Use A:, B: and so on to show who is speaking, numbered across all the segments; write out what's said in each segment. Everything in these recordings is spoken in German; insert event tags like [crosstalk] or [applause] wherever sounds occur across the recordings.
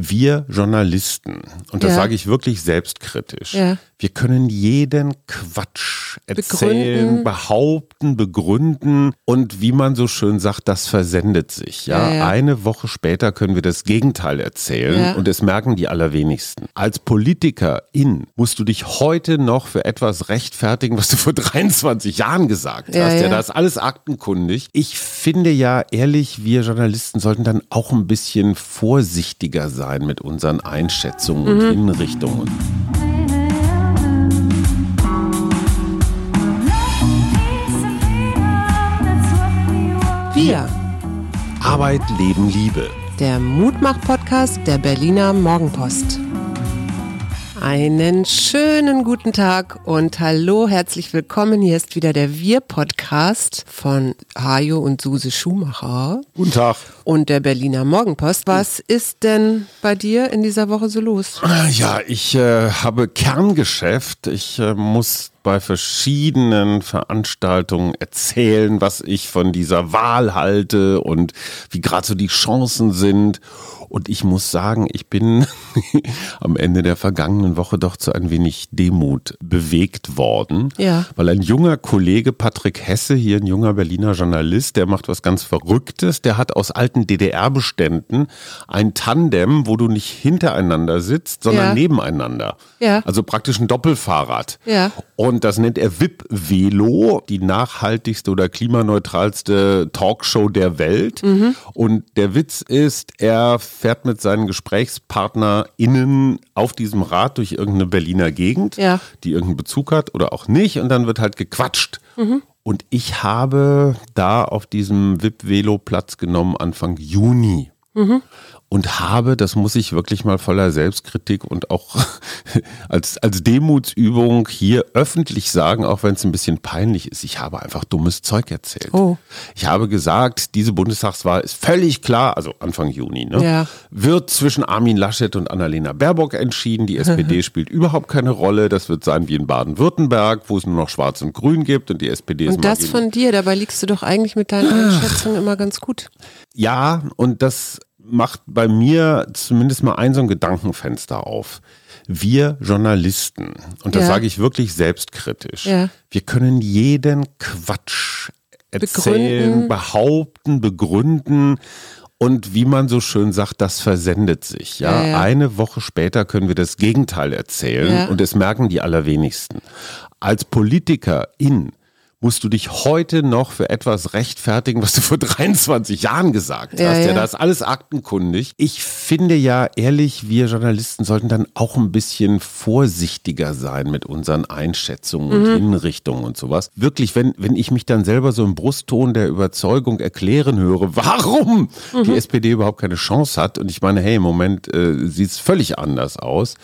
A: wir Journalisten, und das
B: Ja.
A: sage ich wirklich selbstkritisch,
B: Ja.
A: wir können jeden Quatsch erzählen,
B: Begründen.
A: behaupten, begründen und wie man so schön sagt, das versendet sich. Ja?
B: Ja.
A: Eine Woche später können wir das Gegenteil erzählen und es merken die allerwenigsten. Als Politikerin musst du dich heute noch für etwas rechtfertigen, was du vor [laughs] 23 Jahren gesagt hast. Ja,
B: ja.
A: das ist alles aktenkundig. Ich finde ja ehrlich, wir Journalisten sollten dann auch ein bisschen vorsichtiger sein mit unseren Einschätzungen und
B: Mhm.
A: Hinrichtungen.
B: Wir,
A: Arbeit, Leben, Liebe.
B: der Mutmach-Podcast der Berliner Morgenpost. Einen schönen guten Tag und hallo, herzlich willkommen. Hier ist wieder der Wir-Podcast von Hajo und Suse Schumacher
A: Guten Tag.
B: und der Berliner Morgenpost. Was ist denn bei dir in dieser Woche so los?
A: Ja, ich äh, habe Kerngeschäft. Ich äh, muss bei verschiedenen Veranstaltungen erzählen, was ich von dieser Wahl halte und wie gerade so die Chancen sind. Und ich muss sagen, ich bin [laughs] am Ende der vergangenen Woche doch zu ein wenig Demut bewegt worden.
B: Ja.
A: Weil ein junger Kollege, Patrick Hesse, hier ein junger Berliner Journalist, der macht was ganz Verrücktes. Der hat aus alten DDR-Beständen ein Tandem, wo du nicht hintereinander sitzt, sondern
B: Ja.
A: nebeneinander.
B: Ja.
A: Also praktisch ein Doppelfahrrad.
B: Ja.
A: Und das nennt er VIP Velo, die nachhaltigste oder klimaneutralste Talkshow der Welt.
B: Mhm.
A: Und der Witz ist, er fährt mit seinen GesprächspartnerInnen auf diesem Rad durch irgendeine Berliner Gegend,
B: Ja.
A: die irgendeinen Bezug hat oder auch nicht. Und dann wird halt gequatscht.
B: Mhm.
A: Und ich habe da auf diesem VIP Velo Platz genommen Anfang Juni
B: Mhm.
A: Und habe, das muss ich wirklich mal voller Selbstkritik und auch [laughs] als, als Demutsübung hier öffentlich sagen, auch wenn es ein bisschen peinlich ist, ich habe einfach dummes Zeug erzählt.
B: Oh.
A: Ich habe gesagt, diese Bundestagswahl ist völlig klar, also Anfang Juni, ne,
B: Ja.
A: wird zwischen Armin Laschet und Annalena Baerbock entschieden. Die SPD [laughs] spielt überhaupt keine Rolle. Das wird sein wie in Baden-Württemberg, wo es nur noch Schwarz und Grün gibt und die SPD ist
B: Und das von dir, dabei liegst du doch eigentlich mit deinen Einschätzungen immer ganz gut.
A: Ja, und das macht bei mir zumindest mal ein so ein Gedankenfenster auf. Wir Journalisten, und das
B: Ja.
A: sage ich wirklich selbstkritisch,
B: Ja.
A: wir können jeden Quatsch erzählen,
B: Begründen.
A: behaupten, begründen. Und wie man so schön sagt, das versendet sich. Ja?
B: Ja.
A: Eine Woche später können wir das Gegenteil erzählen und es merken die allerwenigsten. Als Politikerin musst du dich heute noch für etwas rechtfertigen, was du vor [laughs] 23 Jahren gesagt
B: Ja,
A: hast. Ja,
B: ja.
A: das ist alles aktenkundig. Ich finde ja ehrlich, wir Journalisten sollten dann auch ein bisschen vorsichtiger sein mit unseren Einschätzungen und
B: Mhm.
A: Hinrichtungen und sowas. Wirklich, wenn, wenn ich mich dann selber so im Brustton der Überzeugung erklären höre, [laughs] warum
B: Mhm.
A: die SPD überhaupt keine Chance hat und ich meine, hey, im Moment äh, sieht es völlig anders aus.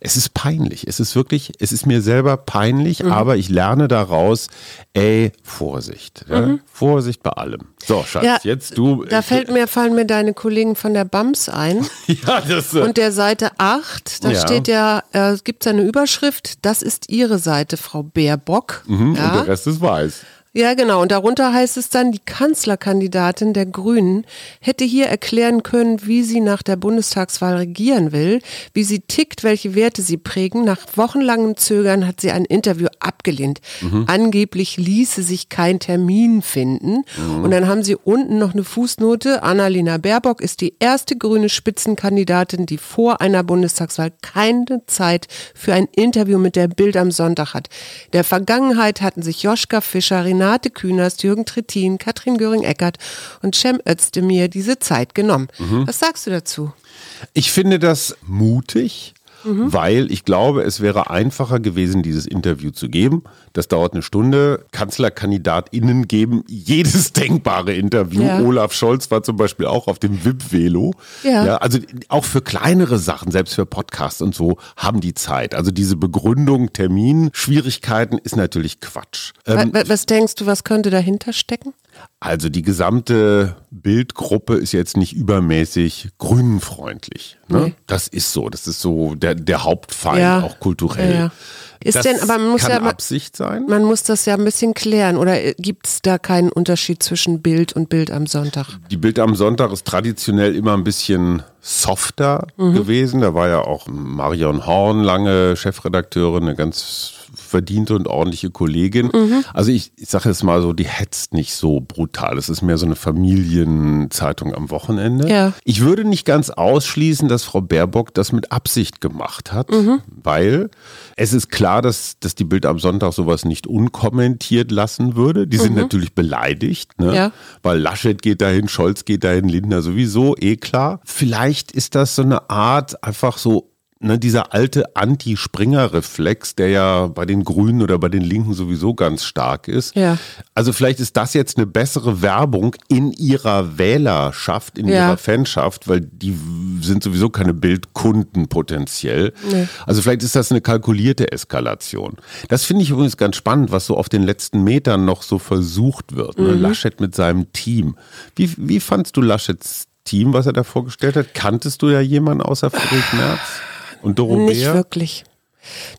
A: Es ist peinlich. Es ist wirklich, es ist mir selber peinlich,
B: Mhm.
A: aber ich lerne daraus, ey, Vorsicht. Ja? Vorsicht bei allem. So, Schatz,
B: Mhm. Ja,
A: jetzt du.
B: Da fällt mir, fallen mir deine Kollegen von der BAMS ein. [laughs]
A: ja, das, äh,
B: Und der Seite 8, da
A: Ja.
B: steht ja, äh, es gibt eine Überschrift, das ist Ihre Seite, Frau Baerbock.
A: mhm, und
B: ja?
A: der Rest ist weiß.
B: Ja, genau. Und darunter heißt es dann, die Kanzlerkandidatin der Grünen hätte hier erklären können, wie sie nach der Bundestagswahl regieren will, wie sie tickt, welche Werte sie prägen. Nach wochenlangem Zögern hat sie ein Interview abgelehnt. Angeblich ließe sich kein Termin finden. Und dann haben sie unten noch eine Fußnote. Annalena Baerbock ist die erste grüne Spitzenkandidatin, die vor einer Bundestagswahl keine Zeit für ein Interview mit der Bild am Sonntag hat. Der Vergangenheit hatten sich Joschka Fischer, Renate Künast, Jürgen Trittin, Katrin Göring-Eckert und Cem Özdemir diese Zeit genommen. Was sagst du dazu?
A: Ich finde das mutig,
B: Mhm.
A: weil ich glaube, es wäre einfacher gewesen, dieses Interview zu geben. Das dauert eine Stunde. KanzlerkandidatInnen geben jedes [laughs] denkbare Interview.
B: Ja.
A: Olaf Scholz war zum Beispiel auch auf dem VIP-Velo.
B: Ja.
A: also auch für kleinere Sachen, selbst für Podcasts und so, haben die Zeit. Also diese Begründung, Termin, Schwierigkeiten ist natürlich Quatsch. Ähm,
B: Wa- wa- was denkst du, was könnte dahinter stecken?
A: Also die gesamte Bildgruppe ist jetzt nicht übermäßig grünenfreundlich. Ne?
B: Nee.
A: Das ist so. Das ist so der, der Hauptfeind,
B: Ja.
A: auch kulturell.
B: Ja, ja. Ist
A: das
B: denn, aber man muss
A: kann
B: ja
A: Absicht sein.
B: Man muss das ja ein bisschen klären. Oder gibt es da keinen Unterschied zwischen Bild und Bild am Sonntag?
A: Die Bild am Sonntag ist traditionell immer ein bisschen softer
B: Mhm.
A: gewesen. Da war ja auch Marion Horn lange Chefredakteurin, eine ganz verdiente und ordentliche Kollegin.
B: Mhm.
A: Also ich, ich sage jetzt mal so, die hetzt nicht so brutal. Es ist mehr so eine Familienzeitung am Wochenende.
B: Ja.
A: Ich würde nicht ganz ausschließen, dass Frau Baerbock das mit Absicht gemacht hat,
B: Mhm.
A: weil es ist klar, dass, dass die Bild am Sonntag sowas nicht unkommentiert lassen würde. Die sind natürlich beleidigt, ne?
B: Mhm. Ja.
A: weil Laschet geht dahin, Scholz geht dahin, Lindner sowieso, eh klar. Vielleicht ist das so eine Art einfach so ne, dieser alte Anti-Springer-Reflex, der ja bei den Grünen oder bei den Linken sowieso ganz stark ist.
B: Ja.
A: Also vielleicht ist das jetzt eine bessere Werbung in ihrer Wählerschaft, in
B: Ja.
A: ihrer Fanschaft, weil die sind sowieso keine Bildkunden potenziell.
B: Nee.
A: Also vielleicht ist das eine kalkulierte Eskalation. Das finde ich übrigens ganz spannend, was so auf den letzten Metern noch so versucht wird.
B: Mhm.
A: Ne? Laschet mit seinem Team. Wie, wie fandst du Laschets Team, was er da vorgestellt hat? Kanntest du ja jemanden außer Friedrich Merz und Doro
B: Nicht wirklich.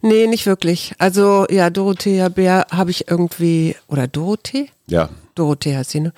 B: Nee, nicht wirklich. Also ja, Dorothea Bär habe ich irgendwie, oder Dorothee?
A: Ja.
B: Dorothee heißt sie, ne?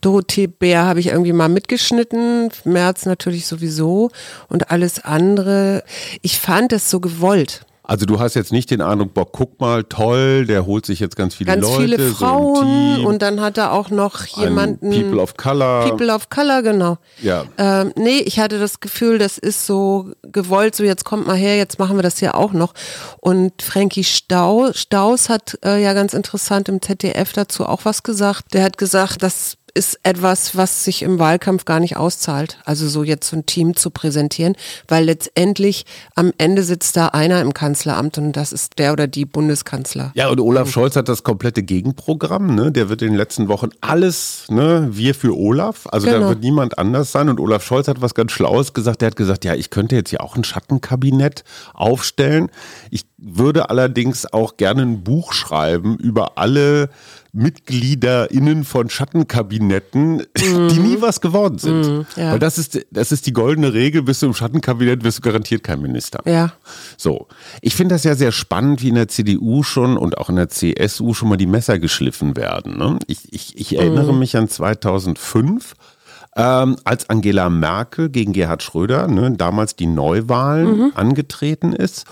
B: Dorothee Bär habe ich irgendwie mal mitgeschnitten, März natürlich sowieso und alles andere. Ich fand es so gewollt.
A: Also du hast jetzt nicht den Eindruck, boah, guck mal, toll, der holt sich jetzt ganz viele
B: Ganz
A: Leute,
B: viele
A: so ein
B: Frauen
A: Team,
B: und dann hat er auch noch jemanden.
A: People of Color.
B: People of Color, genau.
A: Ja.
B: Ähm, nee, ich hatte das Gefühl, das ist so gewollt, so jetzt kommt mal her, jetzt machen wir das hier auch noch. Und Frankie Stau, Staus hat äh, ja ganz interessant im ZDF dazu auch was gesagt. Der hat gesagt, das ist etwas, was sich im Wahlkampf gar nicht auszahlt. Also so jetzt so ein Team zu präsentieren, weil letztendlich am Ende sitzt da einer im Kanzleramt und das ist der oder die Bundeskanzler.
A: Ja, und Olaf Scholz hat das komplette Gegenprogramm, ne? Der wird in den letzten Wochen alles, ne, wir für Olaf. Also da
B: Genau.
A: wird niemand anders sein. Und Olaf Scholz hat was ganz Schlaues gesagt. Der hat gesagt, ja, ich könnte jetzt ja auch ein Schattenkabinett aufstellen. Ich würde allerdings auch gerne ein Buch schreiben über alle MitgliederInnen von Schattenkabinetten, die nie was geworden sind.
B: Mhm, ja.
A: Weil das ist, das ist die goldene Regel, bist du im Schattenkabinett, wirst du garantiert kein Minister.
B: Ja.
A: So, ich finde das ja sehr spannend, wie in der CDU schon und auch in der CSU schon mal die Messer geschliffen werden. Ne? Ich, ich, ich erinnere mich an 2005, ähm, als Angela Merkel gegen Gerhard Schröder, ne, damals die Neuwahlen angetreten ist.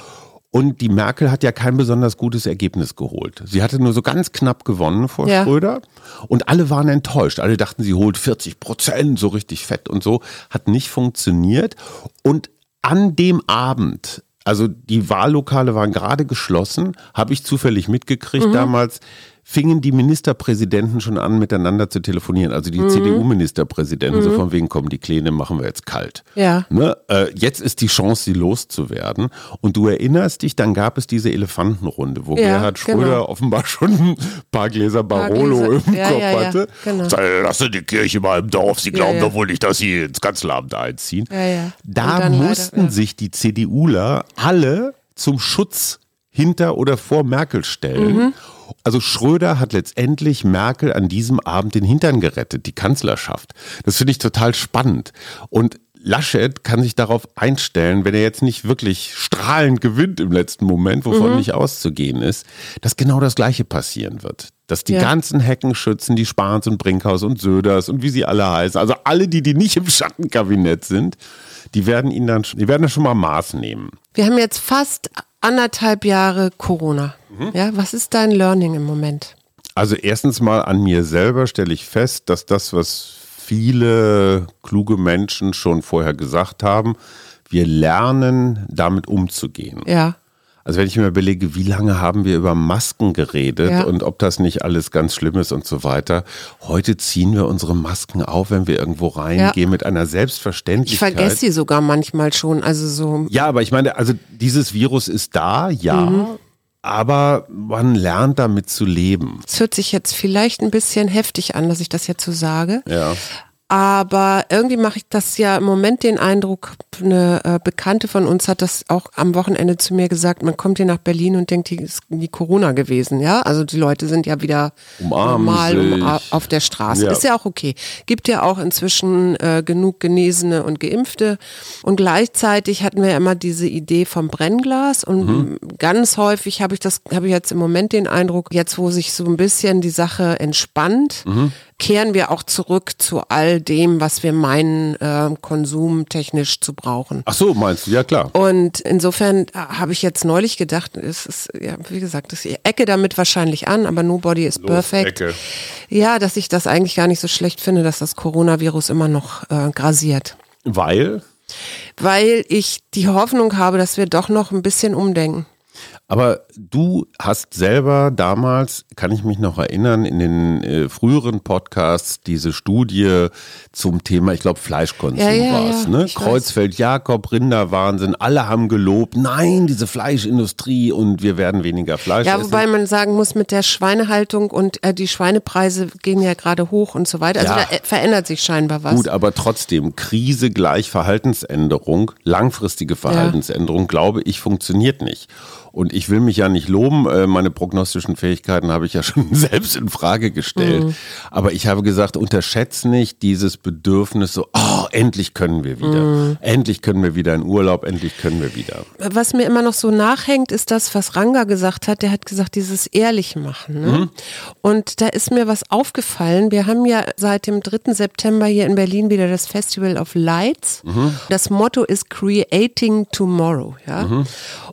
A: Und die Merkel hat ja kein besonders gutes Ergebnis geholt. Sie hatte nur so ganz knapp gewonnen vor
B: Ja.
A: Schröder. Und alle waren enttäuscht. Alle dachten, sie holt 40 Prozent, so richtig fett und so. Hat nicht funktioniert. Und an dem Abend, also die Wahllokale waren gerade geschlossen, habe ich zufällig mitgekriegt damals, fingen die Ministerpräsidenten schon an, miteinander zu telefonieren. Also die CDU-Ministerpräsidenten, so von wegen kommen die Kleine, machen wir jetzt kalt.
B: Ja.
A: Ne? Äh, jetzt ist die Chance, sie loszuwerden. Und du erinnerst dich, dann gab es diese Elefantenrunde, wo
B: Ja,
A: Gerhard Schröder
B: genau.
A: offenbar schon ein paar Gläser Barolo
B: Gläser-
A: im
B: ja,
A: Kopf
B: ja,
A: hatte.
B: genau.
A: Lasse die Kirche mal im Dorf, sie glauben doch wohl nicht, dass sie ins Kanzleramt einziehen. Da
B: leider,
A: mussten
B: ja.
A: sich die CDUler alle zum Schutz hinter oder vor Merkel stellen.
B: Mhm.
A: Also Schröder hat letztendlich Merkel an diesem Abend den Hintern gerettet, die Kanzlerschaft. Das finde ich total spannend. Und Laschet kann sich darauf einstellen, wenn er jetzt nicht wirklich strahlend gewinnt im letzten Moment, wovon
B: Mhm.
A: nicht auszugehen ist, dass genau das Gleiche passieren wird. Dass die
B: Ja.
A: ganzen Heckenschützen, die Spahns und Brinkhaus und Söders und wie sie alle heißen, also alle, die, die nicht im Schattenkabinett sind, die werden ihn dann, die werden dann schon mal Maß nehmen.
B: Wir haben jetzt fast anderthalb Jahre Corona.
A: Mhm.
B: Ja, was ist dein Learning im Moment?
A: Also erstens mal an mir selber stelle ich fest, dass das, was viele kluge Menschen schon vorher gesagt haben, wir lernen, damit umzugehen.
B: Ja.
A: Also wenn ich mir überlege, wie lange haben wir über Masken geredet
B: Ja.
A: und ob das nicht alles ganz schlimm ist und so weiter. Heute ziehen wir unsere Masken auf, wenn wir irgendwo reingehen, mit einer
B: Ich
A: Selbstverständlichkeit.
B: vergesse sie sogar manchmal schon. Also so.
A: Ja, aber ich meine, also dieses Virus ist da, ja,
B: Mhm.
A: aber man lernt damit zu leben.
B: Es hört sich jetzt vielleicht ein bisschen heftig an, dass ich das jetzt so sage.
A: Ja.
B: Aber irgendwie mache ich das ja im Moment den Eindruck, eine äh, Bekannte von uns hat das auch am Wochenende zu mir gesagt, man kommt hier nach Berlin und denkt, hier ist die Corona gewesen, ja. Also die Leute sind ja wieder
A: Umarmen
B: normal um, auf der Straße.
A: Ja.
B: Ist ja auch okay. Gibt ja auch inzwischen äh, genug Genesene und Geimpfte. Und gleichzeitig hatten wir ja immer diese Idee vom Brennglas. Und
A: Mhm.
B: ganz häufig habe ich das, habe ich jetzt im Moment den Eindruck, jetzt wo sich so ein bisschen die Sache entspannt,
A: Mhm.
B: Kehren wir auch zurück zu all dem, was wir meinen, äh, konsumtechnisch zu brauchen.
A: Ach so, meinst du? Ja, klar.
B: Und insofern äh, habe ich jetzt neulich gedacht, es ist, ja, wie gesagt, das- ich ecke damit wahrscheinlich an, aber nobody is perfect.
A: Ecke.
B: Ja, dass ich das eigentlich gar nicht so schlecht finde, dass das Coronavirus immer noch äh, grasiert.
A: Weil?
B: Weil ich die Hoffnung habe, dass wir doch noch ein bisschen umdenken.
A: Aber du hast selber damals, kann ich mich noch erinnern, in den äh, früheren Podcasts diese Studie zum Thema, ich glaube Fleischkonsum
B: Ja, ja,
A: war es,
B: ja,
A: ne?
B: weiß.
A: Kreuzfeld, Jakob, Rinderwahnsinn, alle haben gelobt, nein, diese Fleischindustrie und wir werden weniger Fleisch
B: Ja,
A: essen.
B: wobei man sagen muss, mit der Schweinehaltung und äh, die Schweinepreise gehen ja gerade hoch und so weiter. Also
A: Ja.
B: da äh, verändert sich scheinbar was.
A: Gut, aber trotzdem, Krise gleich Verhaltensänderung, langfristige Verhaltensänderung, glaube ich, funktioniert nicht. Und ich will mich ja nicht loben, äh, meine prognostischen Fähigkeiten habe ich ja [laughs] schon selbst in Frage gestellt.
B: Mhm.
A: Aber ich habe gesagt, unterschätzt nicht dieses Bedürfnis so, oh, endlich können wir wieder.
B: Mhm.
A: Endlich können wir wieder in Urlaub, endlich können wir wieder.
B: Was mir immer noch so nachhängt, ist das, was Ranga gesagt hat. Der hat gesagt, dieses ehrlich machen. Ne? Und da ist mir was aufgefallen. Wir haben ja seit dem 3. September hier in Berlin wieder das Festival of Lights. Das Motto ist Creating Tomorrow. Ja?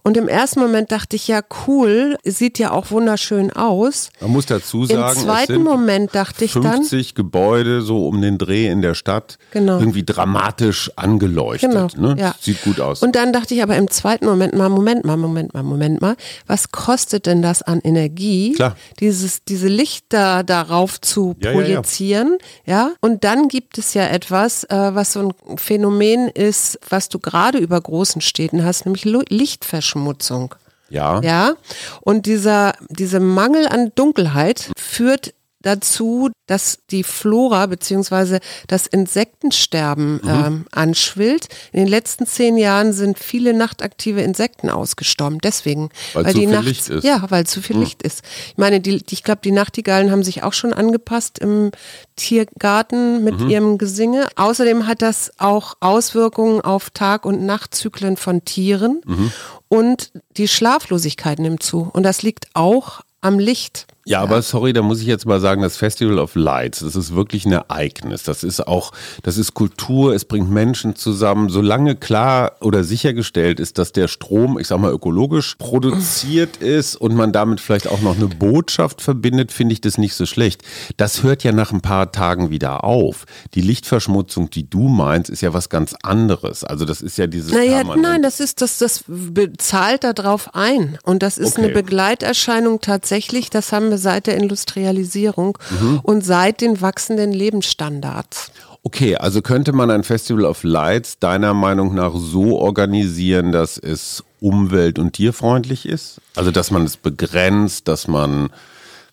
B: Und im ersten Moment dachte ich, ja cool, sieht ja auch wunderschön aus.
A: Man muss dazu sagen,
B: Im zweiten Moment dachte ich dann,
A: 50 Gebäude so um den Dreh in der Stadt
B: Genau.
A: irgendwie dramatisch angeleuchtet.
B: Genau,
A: ne?
B: ja.
A: Sieht gut aus.
B: Und dann dachte ich aber im zweiten Moment mal, Moment mal, Moment mal, Moment mal, was kostet denn das an Energie,
A: Klar.
B: dieses, diese Lichter darauf zu
A: Ja, ja, ja.
B: projizieren, ja, Und dann gibt es ja etwas, äh, was so ein Phänomen ist, was du gerade über großen Städten hast, nämlich Lichtverschmutzung.
A: Ja.
B: Ja, und dieser, dieser Mangel an Dunkelheit führt dazu, dass die Flora beziehungsweise das Insektensterben
A: Mhm.
B: ähm, anschwillt. In den letzten zehn Jahren sind viele nachtaktive Insekten ausgestorben. Deswegen,
A: Weil
B: weil
A: zu
B: die
A: viel
B: nachts,
A: Licht ist.
B: ja, weil zu viel Licht ist. Ich meine, die, die, ich glaube, die Nachtigallen haben sich auch schon angepasst im Tiergarten mit
A: Mhm.
B: ihrem Gesinge. Außerdem hat das auch Auswirkungen auf Tag- und Nachtzyklen von Tieren
A: Mhm.
B: und die Schlaflosigkeit nimmt zu. Und das liegt auch am Licht.
A: Ja, aber sorry, da muss ich jetzt mal sagen, das Festival of Lights, das ist wirklich ein Ereignis. Das ist auch, das ist Kultur, es bringt Menschen zusammen. Solange klar oder sichergestellt ist, dass der Strom, ich sag mal, ökologisch produziert ist und man damit vielleicht auch noch eine Botschaft verbindet, finde ich das nicht so schlecht. Das hört ja nach ein paar Tagen wieder auf. Die Lichtverschmutzung, die du meinst, ist ja was ganz anderes. Also das ist ja dieses
B: Naja, nein, das ist das, das bezahlt darauf ein. Und das ist
A: Okay.
B: eine Begleiterscheinung tatsächlich, das haben wir seit der Industrialisierung
A: Mhm.
B: und seit den wachsenden Lebensstandards.
A: Okay, also könnte man ein Festival of Lights deiner Meinung nach so organisieren, dass es umwelt- und tierfreundlich ist? Also dass man es begrenzt, dass man,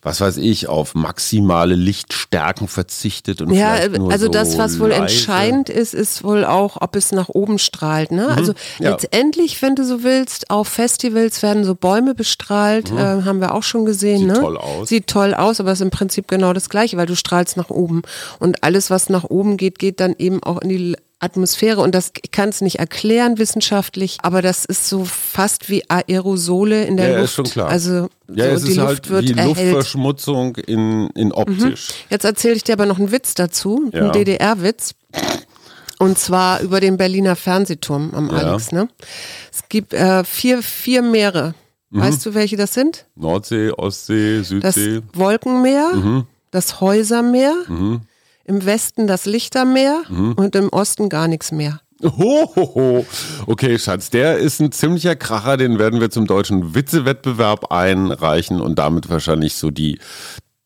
A: was weiß ich, auf maximale Lichtstärken verzichtet und
B: Ja, also
A: so
B: das, was wohl
A: leise.
B: entscheidend ist, ist wohl auch, ob es nach oben strahlt. Ne? Also
A: Mhm. Ja.
B: letztendlich, wenn du so willst, auf Festivals werden so Bäume bestrahlt, äh, haben wir auch schon gesehen.
A: Mhm. Sieht
B: ne?
A: toll aus.
B: Sieht toll aus, aber es ist im Prinzip genau das Gleiche, weil du strahlst nach oben. Und alles, was nach oben geht, geht dann eben auch in die Atmosphäre und das ich kann es nicht erklären wissenschaftlich, aber das ist so fast wie Aerosole in der
A: Ja,
B: Luft.
A: ist schon klar.
B: Also
A: Ja,
B: so,
A: es
B: die
A: ist
B: Luft
A: halt
B: wird
A: die
B: erhellt. Mhm.
A: Luftverschmutzung in, in optisch.
B: Jetzt erzähle ich dir aber noch einen Witz dazu,
A: Ja.
B: einen DDR-Witz. Und zwar über den Berliner Fernsehturm am
A: Ja.
B: Alex. Ne? Es gibt äh, vier, vier Meere.
A: Mhm.
B: Weißt du, welche das sind?
A: Nordsee, Ostsee,
B: Das
A: Südsee.
B: Wolkenmeer,
A: Mhm.
B: das Häusermeer, im Westen das Lichtermeer
A: Mhm.
B: und im Osten gar nichts mehr.
A: Hohoho. Okay, Schatz, der ist ein ziemlicher Kracher, den werden wir zum deutschen Witzewettbewerb einreichen und damit wahrscheinlich so die,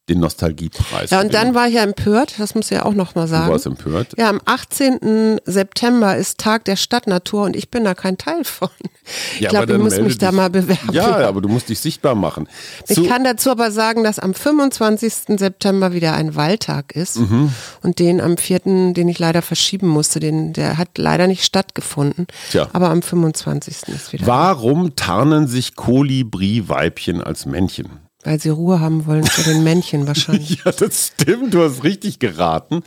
A: den Nostalgiepreis.
B: Ja, und dann war ich ja empört, das muss ich ja auch nochmal sagen.
A: Du warst empört?
B: Ja, am 18. September ist Tag der Stadtnatur und ich bin da kein Teil von. Ich
A: Ja,
B: glaube, ich muss mich da
A: dich.
B: mal bewerben.
A: Ja, aber du musst dich sichtbar machen.
B: Ich kann dazu aber sagen, dass am 25. September wieder ein Wahltag ist
A: Mhm.
B: und den am 4., den ich leider verschieben musste, den, der hat leider nicht stattgefunden.
A: Tja.
B: Aber am 25. ist wieder,
A: Warum tarnen sich Kolibri-Weibchen als Männchen?
B: Weil sie Ruhe haben wollen für den Männchen wahrscheinlich. [laughs]
A: Ja, das stimmt, du hast richtig geraten.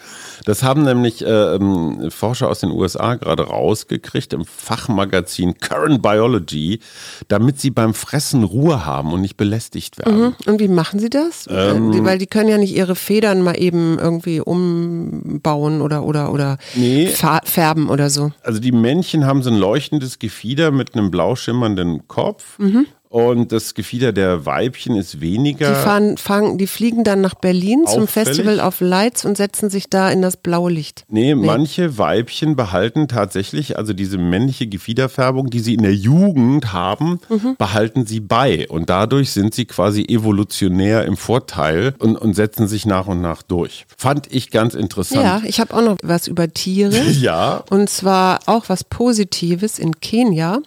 A: Das haben nämlich äh, ähm, Forscher aus den USA gerade rausgekriegt im Fachmagazin Current Biology, damit sie beim Fressen Ruhe haben und nicht belästigt werden.
B: Mhm. Und wie machen sie das?
A: Ähm.
B: Weil die können ja nicht ihre Federn mal eben irgendwie umbauen oder oder oder
A: Nee.
B: färben oder so.
A: Also die Männchen haben so ein leuchtendes Gefieder mit einem blau schimmernden Kopf.
B: Mhm.
A: Und das Gefieder der Weibchen ist weniger.
B: Die fahren, fangen, die fliegen dann nach Berlin zum
A: Auffällig.
B: Festival of Lights und setzen sich da in das blaue Licht.
A: Nee, manche Weibchen behalten tatsächlich, also diese männliche Gefiederfärbung, die sie in der Jugend haben,
B: Mhm.
A: behalten sie bei. Und dadurch sind sie quasi evolutionär im Vorteil und, und setzen sich nach und nach durch. Fand ich ganz
B: Ja,
A: interessant.
B: ich habe auch noch was über Tiere. [laughs]
A: Ja.
B: Und zwar auch was Positives in Kenia.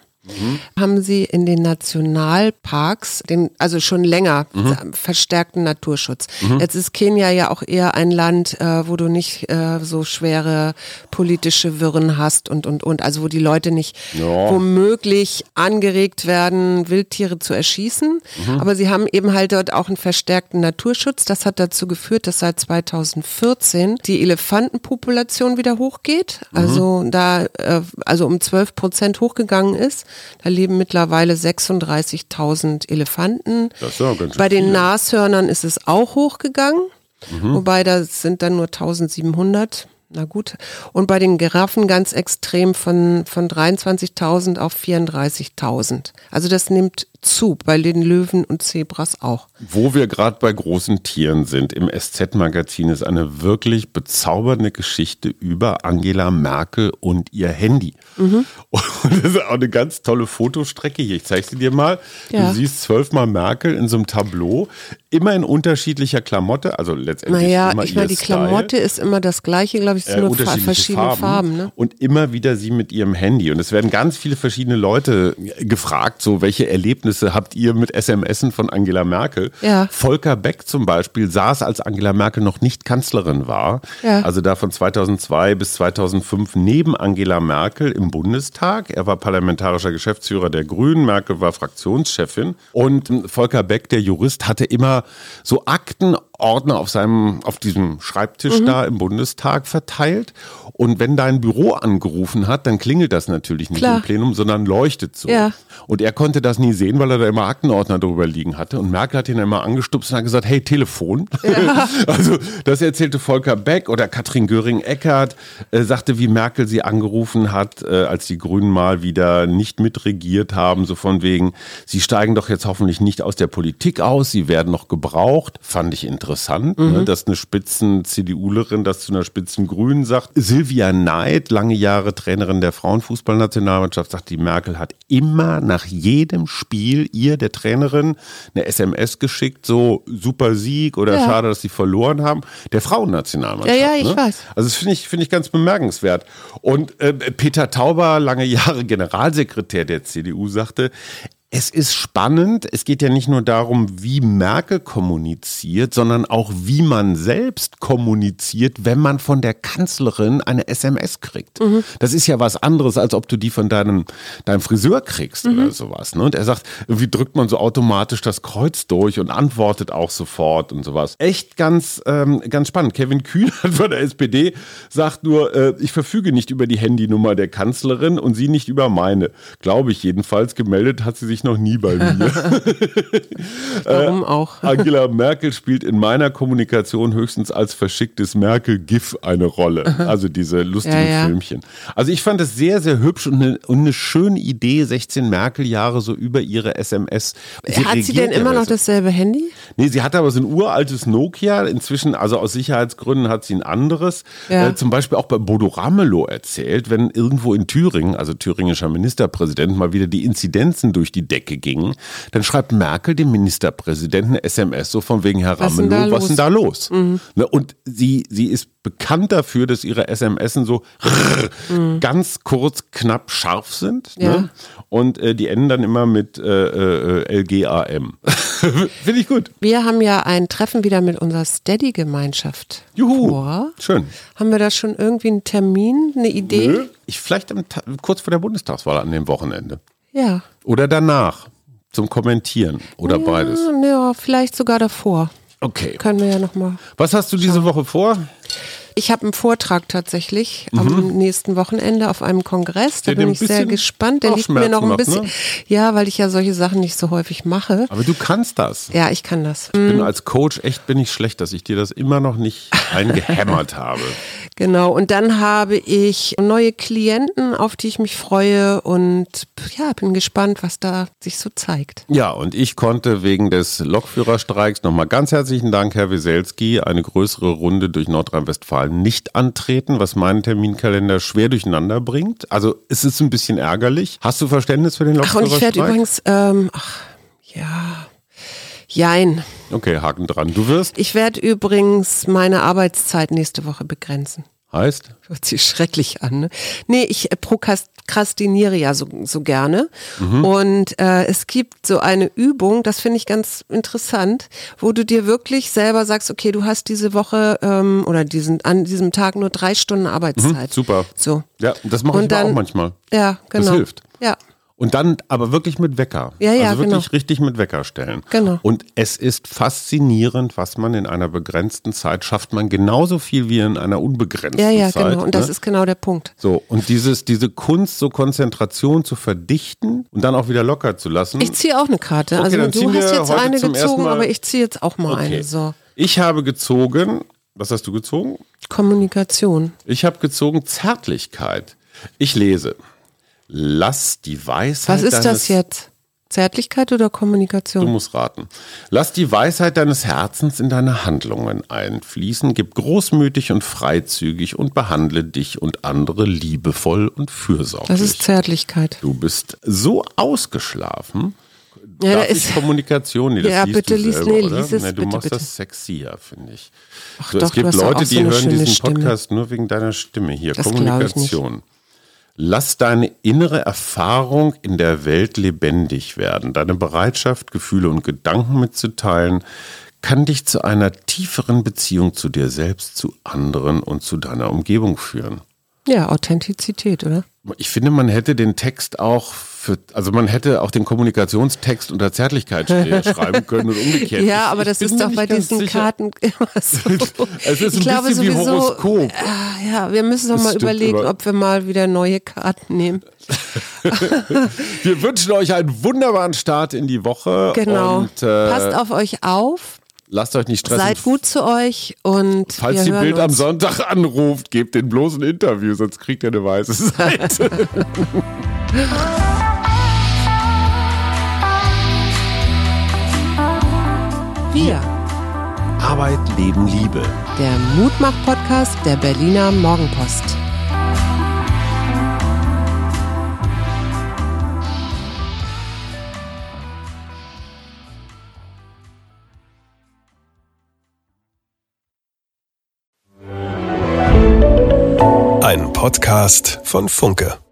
B: Haben sie in den Nationalparks, den, also schon länger, verstärkten Naturschutz. Jetzt ist Kenia ja auch eher ein Land, äh, wo du nicht äh, so schwere politische Wirren hast und, und, und. Also wo die Leute nicht
A: Ja.
B: womöglich angeregt werden, Wildtiere zu erschießen. Aber sie haben eben halt dort auch einen verstärkten Naturschutz. Das hat dazu geführt, dass seit 2014 die Elefantenpopulation wieder hochgeht. Also da, äh, also um 12 Prozent hochgegangen ist. Da leben mittlerweile 36.000 Elefanten.
A: Das ist ja ganz schön
B: Bei den
A: viel.
B: Nashörnern ist es auch hochgegangen. Wobei da sind dann nur 1700. Na gut. Und bei den Giraffen ganz extrem von, von 23.000 auf 34.000. Also das nimmt zu, bei den Löwen und Zebras auch.
A: Wo wir gerade bei großen Tieren sind, im SZ-Magazin ist eine wirklich bezaubernde Geschichte über Angela Merkel und ihr Handy.
B: Mhm.
A: Und das ist auch eine ganz tolle Fotostrecke hier. Ich zeige sie dir mal.
B: Ja.
A: Du siehst zwölfmal Merkel in so einem Tableau, immer in unterschiedlicher Klamotte, also letztendlich
B: Naja,
A: immer
B: ich meine, die
A: Style.
B: Klamotte ist immer das gleiche, glaube ich, es
A: Äh,
B: sind nur fa-
A: unterschiedliche
B: verschiedene Farben.
A: Farben,
B: ne?
A: und immer wieder sie mit ihrem Handy. Und es werden ganz viele verschiedene Leute gefragt, so welche Erlebnisse habt ihr mit SMSen von Angela Merkel?
B: Ja.
A: Volker Beck zum Beispiel saß, als Angela Merkel noch nicht Kanzlerin war,
B: Ja.
A: also da von 2002 bis 2005 neben Angela Merkel im Bundestag. Er war parlamentarischer Geschäftsführer der Grünen, Merkel war Fraktionschefin und Volker Beck, der Jurist, hatte immer so Aktenordner auf seinem, auf diesem Schreibtisch
B: Mhm.
A: da im Bundestag verteilt. Und wenn dein Büro angerufen hat, dann klingelt das natürlich nicht
B: Klar.
A: im Plenum, sondern leuchtet so.
B: Ja.
A: Und er konnte das nie sehen, weil er da immer Aktenordner drüber liegen hatte. Und Merkel hat ihn immer angestupst und hat gesagt, hey, Telefon. [laughs] also das erzählte Volker Beck oder Katrin Göring-Eckardt, äh, sagte, wie Merkel sie angerufen hat, äh, als die Grünen mal wieder nicht mitregiert haben, so von wegen, sie steigen doch jetzt hoffentlich nicht aus der Politik aus, sie werden noch gebraucht. Fand ich interessant, ne, dass eine Spitzen-CDUlerin das zu einer Spitzen-Grünen sagt. Silvia Neid, lange Jahre Trainerin der Frauenfußballnationalmannschaft, sagt, die Merkel hat immer nach jedem Spiel ihr, der Trainerin, eine SMS geschickt, so super Sieg oder
B: Ja.
A: schade, dass sie verloren haben. Der Frauennationalmannschaft.
B: Ja, ja, ich
A: ne?
B: weiß.
A: Also das finde ich, finde ich ganz bemerkenswert. Und äh, Peter Tauber, lange Jahre Generalsekretär der CDU, sagte, es ist spannend. Es geht ja nicht nur darum, wie Merkel kommuniziert, sondern auch, wie man selbst kommuniziert, wenn man von der Kanzlerin eine SMS kriegt. Das ist ja was anderes, als ob du die von deinem, deinem Friseur kriegst oder sowas. Ne? Und er sagt, irgendwie drückt man so automatisch das Kreuz durch und antwortet auch sofort und sowas. Echt ganz, ähm, ganz spannend. Kevin Kühnert von der SPD sagt nur, äh, ich verfüge nicht über die Handynummer der Kanzlerin und sie nicht über meine. Glaube ich jedenfalls. Gemeldet hat sie sich noch nie bei mir. [laughs] [laughs]
B: Warum auch? [laughs]
A: Angela Merkel spielt in meiner Kommunikation höchstens als verschicktes Merkel-GIF eine Rolle. Also diese lustigen
B: Ja, ja.
A: Filmchen. Also ich fand es sehr, sehr hübsch und eine, und eine schöne Idee, 16 Merkel-Jahre so über ihre SMS.
B: Hat sie denn immer noch
A: was-
B: dasselbe Handy?
A: Nee, sie hatte aber so ein uraltes Nokia. Inzwischen, also aus Sicherheitsgründen, hat sie ein anderes.
B: Ja.
A: Äh, zum Beispiel auch bei Bodo Ramelow erzählt, wenn irgendwo in Thüringen, also thüringischer Ministerpräsident, mal wieder die Inzidenzen durch die die Decke gingen, dann schreibt Merkel dem Ministerpräsidenten SMS so von wegen Herr Ramelow, was?
B: Mhm.
A: ist denn da los? Ne, Und sie, sie ist bekannt dafür, dass ihre SMSen so ganz kurz, knapp, scharf sind.
B: Mhm. Ja.
A: Ne? Und äh, die enden dann immer mit äh, äh, LGAM. [laughs] Finde ich gut.
B: Wir haben ja ein Treffen wieder mit unserer Steady-Gemeinschaft
A: Juhu.
B: vor.
A: Schön.
B: Haben wir da schon irgendwie einen Termin, eine Idee?
A: Nö. Ich vielleicht am, kurz vor der Bundestagswahl an dem Wochenende.
B: Ja.
A: Oder danach zum Kommentieren. Oder beides.
B: Ja, ja, vielleicht sogar davor.
A: Okay.
B: Können wir ja nochmal.
A: Was hast du diese Woche vor?
B: Ich habe einen Vortrag tatsächlich am nächsten Wochenende auf einem Kongress. Da
A: Mhm.
B: Bin ich sehr gespannt. Der liegt mir noch ein bisschen.
A: macht,
B: Ja, weil ich ja solche Sachen nicht so häufig mache.
A: Aber du kannst das.
B: Ja, ich kann das.
A: Ich bin als Coach echt bin ich schlecht, dass ich dir das immer noch nicht [laughs] eingehämmert habe.
B: Genau. Und dann habe ich neue Klienten, auf die ich mich freue und ja, bin gespannt, was da sich so zeigt.
A: Ja, und ich konnte wegen des Lokführerstreiks nochmal ganz herzlichen Dank, Herr Wieselski, eine größere Runde durch Nordrhein-Westfalen nicht antreten, was meinen Terminkalender schwer durcheinander bringt. Also es ist ein bisschen ärgerlich. Hast du Verständnis für den
B: Ach, und ich
A: Lokführerstreik?
B: werde übrigens, ähm, ach, ja, jein.
A: Okay, Haken dran. Du wirst,
B: Ich werde übrigens meine Arbeitszeit nächste Woche begrenzen.
A: Heißt?
B: Hört sich schrecklich an. Ne? Nee, ich äh, prokrastiniere ja so, so gerne. Und äh, es gibt so eine Übung, das finde ich ganz interessant, wo du dir wirklich selber sagst, okay, du hast diese Woche ähm, oder diesen, an diesem Tag nur drei Stunden Arbeitszeit.
A: Super.
B: So.
A: Ja, das mache ich
B: dann-
A: auch manchmal.
B: Ja, genau.
A: hilft.
B: Ja.
A: Und dann aber wirklich mit Wecker.
B: Ja, ja,
A: also wirklich
B: genau.
A: richtig mit Wecker stellen.
B: Genau.
A: Und es ist faszinierend, was man in einer begrenzten Zeit schafft. Man genauso viel wie in einer unbegrenzten
B: Ja, ja,
A: Zeit.
B: genau. Und das
A: ne?
B: ist genau der Punkt.
A: so, und dieses, diese Kunst, so Konzentration zu verdichten und dann auch wieder locker zu lassen.
B: Ich ziehe auch eine Karte.
A: Okay,
B: also du hast jetzt eine gezogen, aber ich ziehe jetzt auch mal
A: Okay.
B: eine. So.
A: Ich habe gezogen, was hast du gezogen?
B: Kommunikation.
A: Ich habe gezogen Zärtlichkeit. Ich lese. Lass die Weisheit
B: Was ist das jetzt? Zärtlichkeit oder
A: Du
B: Kommunikation?
A: musst raten. Lass die Weisheit deines Herzens in deine Handlungen einfließen, gib großmütig und freizügig und behandle dich und andere liebevoll und fürsorglich.
B: Das ist Zärtlichkeit.
A: du bist so ausgeschlafen.
B: Ja, da ist-
A: Kommunikation? Nee, das
B: Ja,
A: liest
B: bitte
A: du
B: lies-
A: selber,
B: nee, lies es
A: nee, du
B: bitte,
A: machst
B: bitte.
A: das sexier, finde ich.
B: Ach
A: So,
B: doch,
A: es gibt
B: du
A: Leute,
B: so
A: die
B: eine
A: hören diesen
B: Stimme.
A: Podcast nur wegen deiner Stimme hier.
B: Das.
A: Kommunikation. Lass deine innere Erfahrung in der Welt lebendig werden. Deine Bereitschaft, Gefühle und Gedanken mitzuteilen, kann dich zu einer tieferen Beziehung zu dir selbst, zu anderen und zu deiner Umgebung führen.
B: Ja, Authentizität, oder?
A: Ich finde, man hätte den Text auch für, also man hätte auch den Kommunikationstext unter Zärtlichkeit [laughs] sch- schreiben können und umgekehrt.
B: Ja,
A: Ich-
B: aber
A: ich
B: das
A: bin
B: ist doch bei diesen
A: sicher.
B: Karten [laughs] immer so.
A: Es ist ein
B: ich glaube
A: bisschen wie
B: sowieso,
A: Horoskop.
B: Ah, ja, wir müssen doch
A: Das
B: mal überlegen,
A: aber-
B: ob wir mal wieder neue Karten nehmen. [laughs]
A: Wir wünschen euch einen wunderbaren Start in die Woche.
B: Genau.
A: Und äh,
B: Passt auf euch auf,
A: lasst euch nicht stressen.
B: seid gut zu euch und
A: Falls
B: wir
A: die
B: hören
A: Bild am
B: uns.
A: Sonntag anruft, gebt den bloßen Interview, sonst kriegt ihr eine weiße Seite. [laughs]
B: Wir,
A: Arbeit, Leben, Liebe.
B: der Mutmach-Podcast der Berliner Morgenpost.
C: Podcast von Funke.